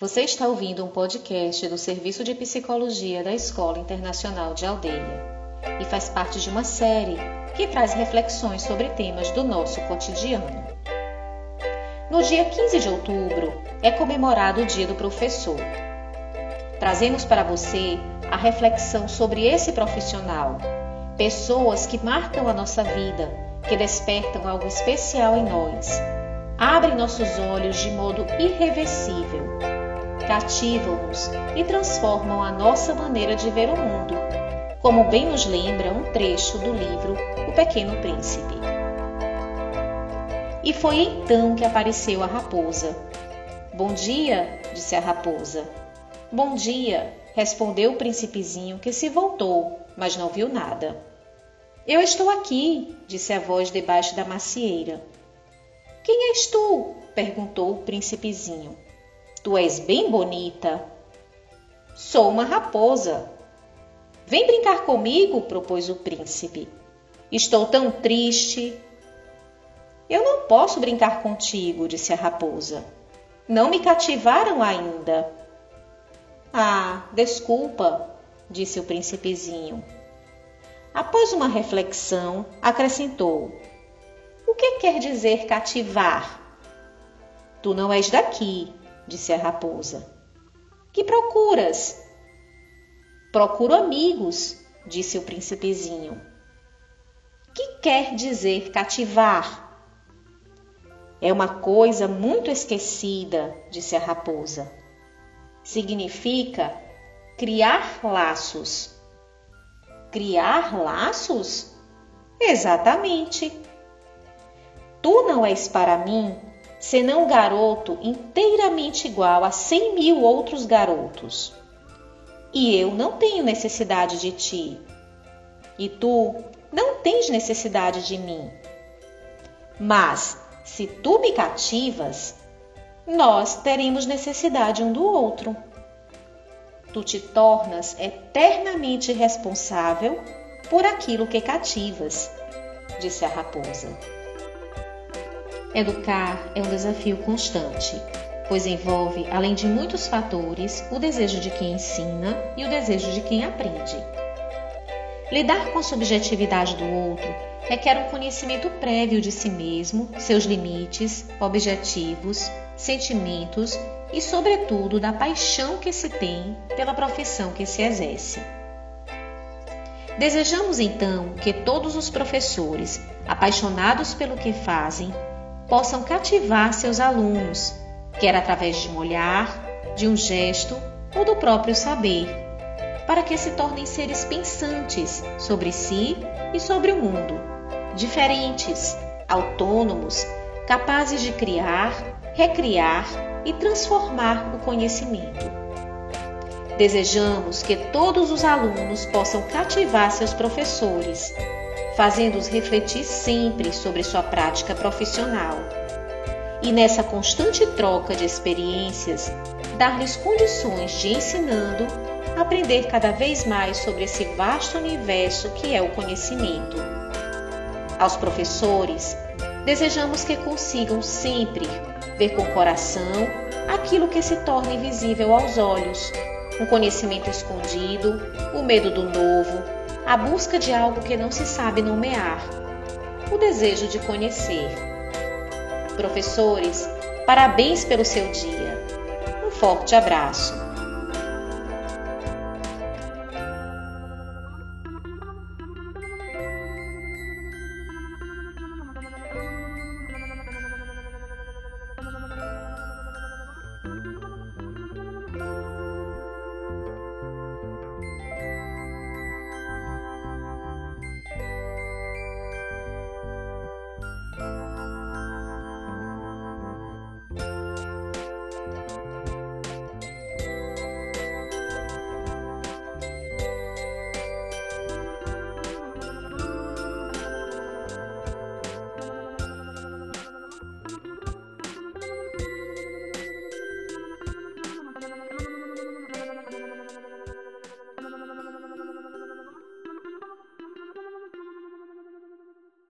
Você está ouvindo um podcast do Serviço de Psicologia da Escola Internacional de Aldeia e faz parte de uma série que traz reflexões sobre temas do nosso cotidiano. No dia 15 de outubro é comemorado o Dia do Professor. Trazemos para você a reflexão sobre esse profissional, pessoas que marcam a nossa vida, que despertam algo especial em nós, abrem nossos olhos de modo irreversível cativam-nos e transformam a nossa maneira de ver o mundo, como bem nos lembra um trecho do livro O Pequeno Príncipe. E foi então que apareceu a raposa. Bom dia, disse a raposa. Bom dia, respondeu o príncipezinho que se voltou, mas não viu nada. Eu estou aqui, disse a voz debaixo da macieira. Quem és tu? perguntou o príncipezinho. Tu és bem bonita. Sou uma raposa. Vem brincar comigo, propôs o príncipe. Estou tão triste. Eu não posso brincar contigo, disse a raposa. Não me cativaram ainda. Ah, desculpa, disse o príncipezinho. Após uma reflexão, acrescentou: O que quer dizer cativar? Tu não és daqui, disse a raposa. Que procuras? Procuro amigos, disse o príncipezinho. Que quer dizer cativar? É uma coisa muito esquecida, disse a raposa. Significa criar laços. Criar laços? Exatamente. Tu não és para mim senão garoto inteiramente igual a cem mil outros garotos. E eu não tenho necessidade de ti, e tu não tens necessidade de mim. Mas, se tu me cativas, nós teremos necessidade um do outro. Tu te tornas eternamente responsável por aquilo que cativas, disse a raposa. Educar é um desafio constante, pois envolve, além de muitos fatores, o desejo de quem ensina e o desejo de quem aprende. Lidar com a subjetividade do outro requer um conhecimento prévio de si mesmo, seus limites, objetivos, sentimentos e, sobretudo, da paixão que se tem pela profissão que se exerce. Desejamos então que todos os professores, apaixonados pelo que fazem, possam cativar seus alunos, quer através de um olhar, de um gesto ou do próprio saber, para que se tornem seres pensantes sobre si e sobre o mundo, diferentes, autônomos, capazes de criar, recriar e transformar o conhecimento. Desejamos que todos os alunos possam cativar seus professores fazendo-os refletir sempre sobre sua prática profissional. E nessa constante troca de experiências, dar-lhes condições de ensinando, aprender cada vez mais sobre esse vasto universo que é o conhecimento. Aos professores, desejamos que consigam sempre ver com o coração aquilo que se torna invisível aos olhos, um conhecimento escondido, o medo do novo, a busca de algo que não se sabe nomear, o desejo de conhecer. Professores, parabéns pelo seu dia. Um forte abraço.